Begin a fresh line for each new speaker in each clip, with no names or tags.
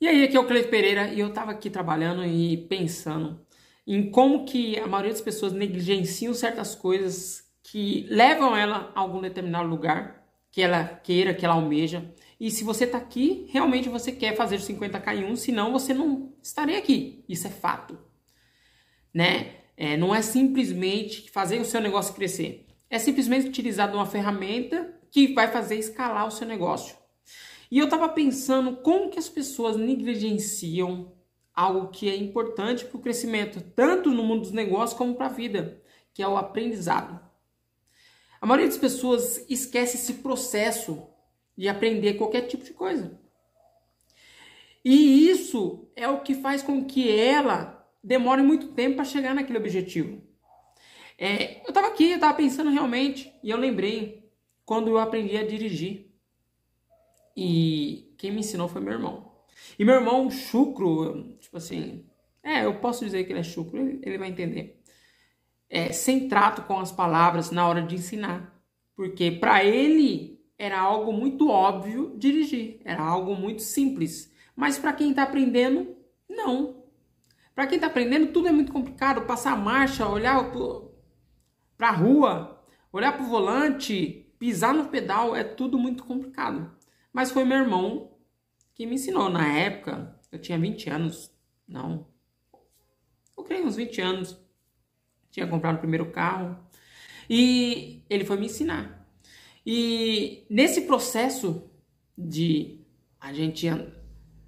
E aí, aqui é o Cleito Pereira e eu tava aqui trabalhando e pensando em como que a maioria das pessoas negligenciam certas coisas que levam ela a algum determinado lugar que ela queira, que ela almeja. E se você tá aqui, realmente você quer fazer 50k em um, senão você não estaria aqui. Isso é fato. Né? É, não é simplesmente fazer o seu negócio crescer. É simplesmente utilizar uma ferramenta que vai fazer escalar o seu negócio. E eu estava pensando como que as pessoas negligenciam algo que é importante para o crescimento, tanto no mundo dos negócios como para a vida, que é o aprendizado. A maioria das pessoas esquece esse processo de aprender qualquer tipo de coisa. E isso é o que faz com que ela demore muito tempo para chegar naquele objetivo. É, eu estava aqui, eu estava pensando realmente, e eu lembrei quando eu aprendi a dirigir. E quem me ensinou foi meu irmão. E meu irmão, chucro, tipo assim, é, eu posso dizer que ele é chucro, ele, vai entender. É, sem trato com as palavras na hora de ensinar. Porque para ele era algo muito óbvio dirigir, era algo muito simples. Mas para quem está aprendendo, não. Para quem está aprendendo, tudo é muito complicado. Passar marcha, olhar para a rua, olhar para o volante, pisar no pedal, é tudo muito complicado. Mas foi meu irmão que me ensinou. Na época, eu tinha 20 anos. Não. Eu creio uns 20 anos. Tinha comprado o primeiro carro. E ele foi me ensinar. E nesse processo de a gente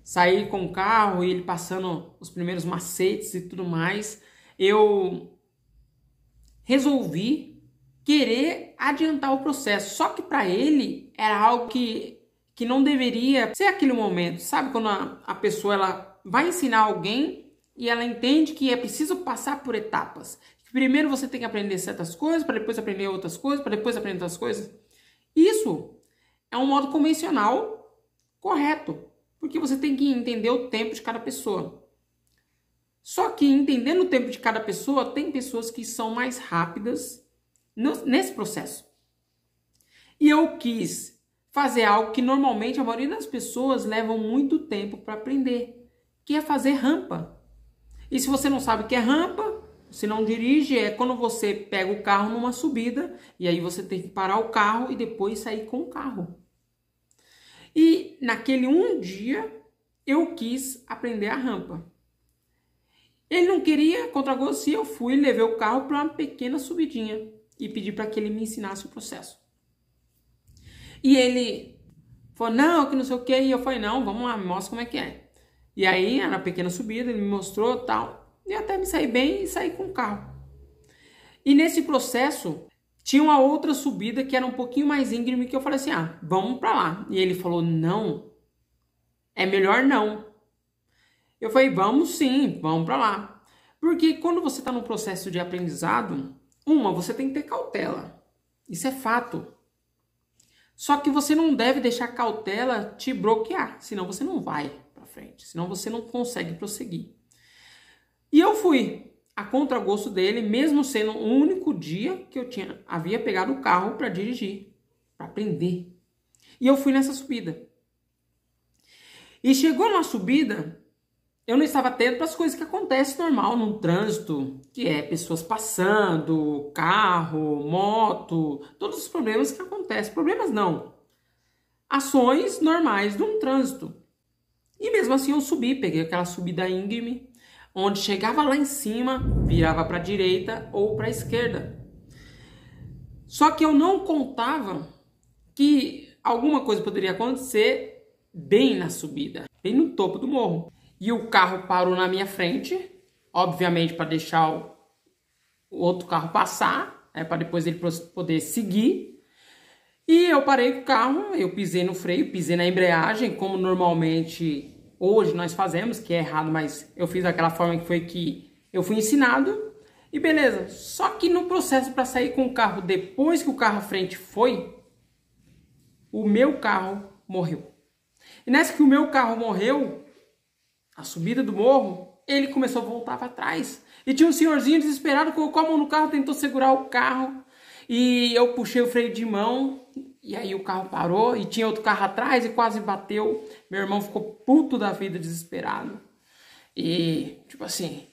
sair com o carro e ele passando os primeiros macetes e tudo mais, eu resolvi querer adiantar o processo. Só que para ele era algo que que não deveria ser aquele momento. Sabe quando a, a pessoa ela vai ensinar alguém e ela entende que é preciso passar por etapas. Primeiro você tem que aprender certas coisas, para depois aprender outras coisas, para depois aprender outras coisas. Isso é um modo convencional correto, porque você tem que entender o tempo de cada pessoa. Só que entendendo o tempo de cada pessoa, tem pessoas que são mais rápidas nesse processo. E eu quis fazer algo que normalmente a maioria das pessoas levam muito tempo para aprender, que é fazer rampa. E se você não sabe o que é rampa, se não dirige, é quando você pega o carro numa subida e aí você tem que parar o carro e depois sair com o carro. E naquele um dia eu quis aprender a rampa. Ele não queria contra gosto e eu fui, levei o carro para uma pequena subidinha e pedi para que ele me ensinasse o processo. E ele falou, não, que não sei o que. E eu falei, não, vamos lá, me mostra como é que é. E aí, na pequena subida, ele me mostrou tal. E até me saí bem e saí com o carro. E nesse processo, tinha uma outra subida que era um pouquinho mais íngreme que eu falei assim, ah, vamos para lá. E ele falou, não, é melhor não. Eu falei, vamos sim, vamos para lá. Porque quando você está no processo de aprendizado, uma, você tem que ter cautela. Isso é fato. Só que você não deve deixar a cautela te bloquear, senão você não vai para frente, senão você não consegue prosseguir. E eu fui a contragosto dele, mesmo sendo o único dia que eu tinha havia pegado o carro para dirigir, para aprender. E eu fui nessa subida. E chegou na subida, eu não estava atento para as coisas que acontecem normal no trânsito, que é pessoas passando, carro, moto, todos os problemas que acontecem. Problemas não. Ações normais de um trânsito. E mesmo assim eu subi, peguei aquela subida íngreme, onde chegava lá em cima, virava para a direita ou para a esquerda. Só que eu não contava que alguma coisa poderia acontecer bem na subida, bem no topo do morro. E o carro parou na minha frente, obviamente para deixar o, outro carro passar, né, para depois ele poder seguir. E eu parei o carro, eu pisei no freio, pisei na embreagem, como normalmente hoje nós fazemos, que é errado, mas eu fiz daquela forma que foi que eu fui ensinado. E beleza, só que no processo para sair com o carro depois que o carro à frente foi, o meu carro morreu. E nessa que o meu carro morreu, a subida do morro, ele começou a voltar para trás. E tinha um senhorzinho desesperado, colocou a mão no carro, tentou segurar o carro. E eu puxei o freio de mão E aí o carro parou e tinha outro carro atrás e quase bateu. Meu irmão ficou puto da vida, desesperado. E, tipo assim,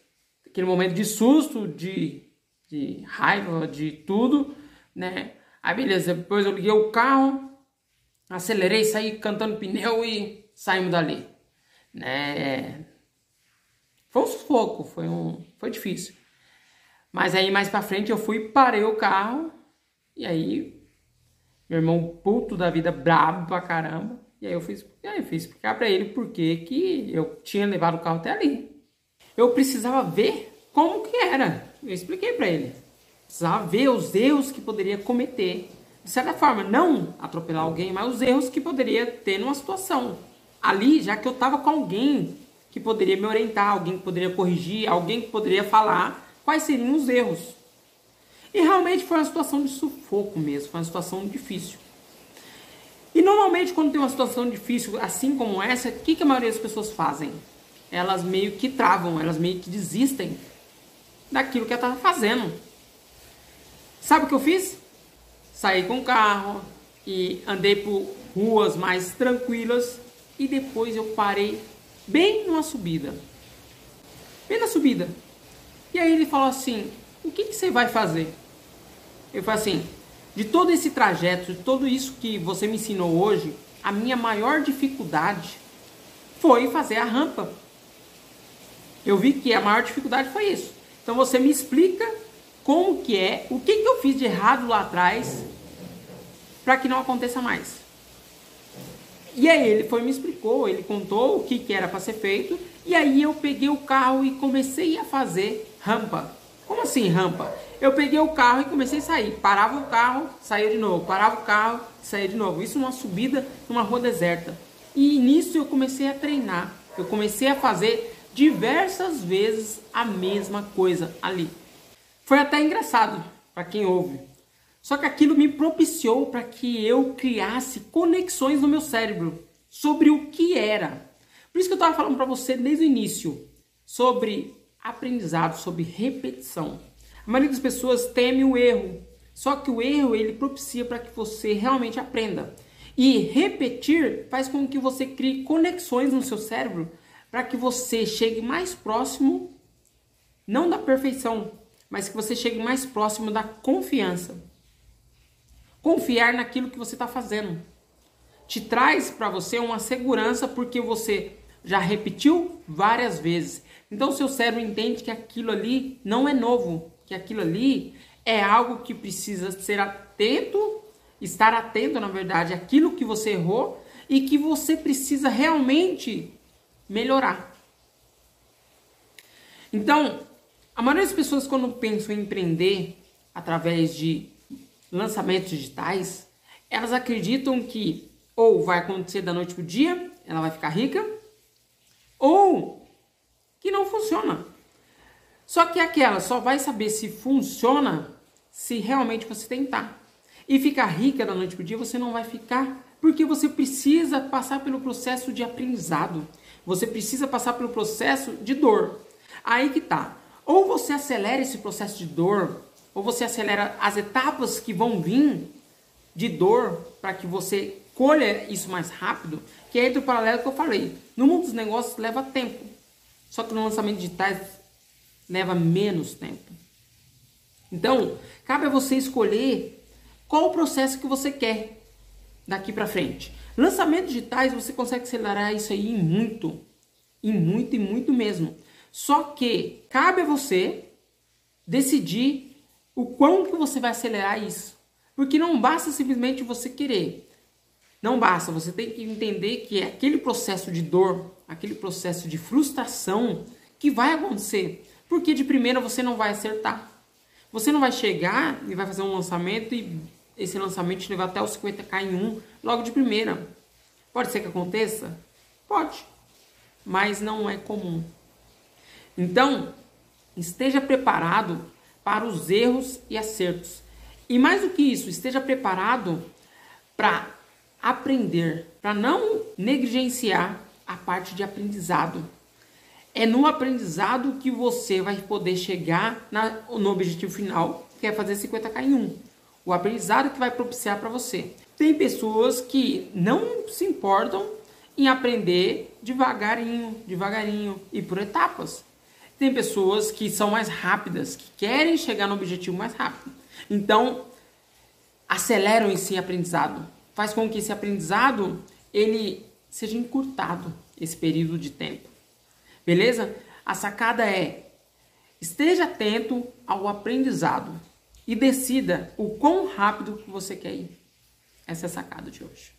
aquele momento de susto, de, de raiva, de tudo, né? Aí beleza, depois eu liguei o carro, acelerei, saí cantando pneu e saímos dali. Né? Foi um sufoco, foi, um, foi difícil. Mas aí mais pra frente eu fui, parei o carro e aí meu irmão puto da vida, brabo pra caramba. E aí eu fiz, aí eu fiz explicar pra ele por que que eu tinha levado o carro até ali. Eu precisava ver como que era. Eu expliquei para ele. Precisava ver os erros que poderia cometer. De certa forma, não atropelar alguém, mas os erros que poderia ter numa situação. Ali, já que eu estava com alguém que poderia me orientar, alguém que poderia corrigir, alguém que poderia falar quais seriam os erros. E realmente foi uma situação de sufoco mesmo, foi uma situação difícil. E normalmente quando tem uma situação difícil assim como essa, o que, que a maioria das pessoas fazem? Elas meio que travam, elas meio que desistem daquilo que ela estava fazendo. Sabe o que eu fiz? Saí com o carro e andei por ruas mais tranquilas e depois eu parei bem numa subida. Bem na subida. E aí ele falou assim: O que, que você vai fazer? Eu falei assim: De todo esse trajeto, de tudo isso que você me ensinou hoje, a minha maior dificuldade foi fazer a rampa. Eu vi que a maior dificuldade foi isso. Então você me explica como que é, o que, que eu fiz de errado lá atrás para que não aconteça mais. E aí ele foi me explicou, ele contou o que, que era para ser feito, e aí eu peguei o carro e comecei a fazer rampa. Como assim rampa? Eu peguei o carro e comecei a sair. Parava o carro, saía de novo. Parava o carro, saía de novo. Isso numa subida numa rua deserta. E nisso eu comecei a treinar. Eu comecei a fazer diversas vezes a mesma coisa ali. Foi até engraçado para quem ouve. Só que aquilo me propiciou para que eu criasse conexões no meu cérebro sobre o que era. Por isso que eu estava falando para você desde o início sobre aprendizado, sobre repetição. A maioria das pessoas teme o erro, só que o erro ele propicia para que você realmente aprenda. E repetir faz com que você crie conexões no seu cérebro para que você chegue mais próximo, não da perfeição, mas que você chegue mais próximo da confiança. Confiar naquilo que você está fazendo te traz para você uma segurança porque você já repetiu várias vezes. Então, seu cérebro entende que aquilo ali não é novo, que aquilo ali é algo que precisa ser atento, estar atento, na verdade, àquilo que você errou e que você precisa realmente melhorar. Então, a maioria das pessoas, quando pensam em empreender através de lançamentos digitais, elas acreditam que ou vai acontecer da noite para o dia, ela vai ficar rica, ou que não funciona. Só que aquela só vai saber se funciona se realmente você tentar. E ficar rica da noite para o dia você não vai ficar, porque você precisa passar pelo processo de aprendizado. Você precisa passar pelo processo de dor. Aí que tá. Ou você acelera esse processo de dor, ou você acelera as etapas que vão vir de dor para que você colha isso mais rápido, que é entre o paralelo que eu falei. No mundo dos negócios leva tempo. Só que no lançamento digitais leva menos tempo. Então, cabe a você escolher qual o processo que você quer daqui para frente. Lançamentos digitais você consegue acelerar isso aí muito, em muito e muito mesmo. Só que cabe a você decidir o quanto que você vai acelerar isso. Porque não basta simplesmente você querer. Não basta, você tem que entender que é aquele processo de dor, aquele processo de frustração que vai acontecer. Porque de primeira você não vai acertar. Você não vai chegar e vai fazer um lançamento e esse lançamento te levar até os 50k em um logo de primeira. Pode ser que aconteça? Pode, mas não é comum. Então, esteja preparado para os erros e acertos. E mais do que isso, esteja preparado para aprender, para não negligenciar a parte de aprendizado. É no aprendizado que você vai poder chegar na, no objetivo final, que é fazer 50k em um. O aprendizado que vai propiciar para você. Tem pessoas que não se importam em aprender devagarinho, devagarinho e por etapas. Tem pessoas que são mais rápidas, que querem chegar no objetivo mais rápido. Então, aceleram esse aprendizado. Faz com que esse aprendizado ele seja encurtado esse período de tempo. Beleza? A sacada é esteja atento ao aprendizado e decida o quão rápido você quer ir. Essa é a sacada de hoje.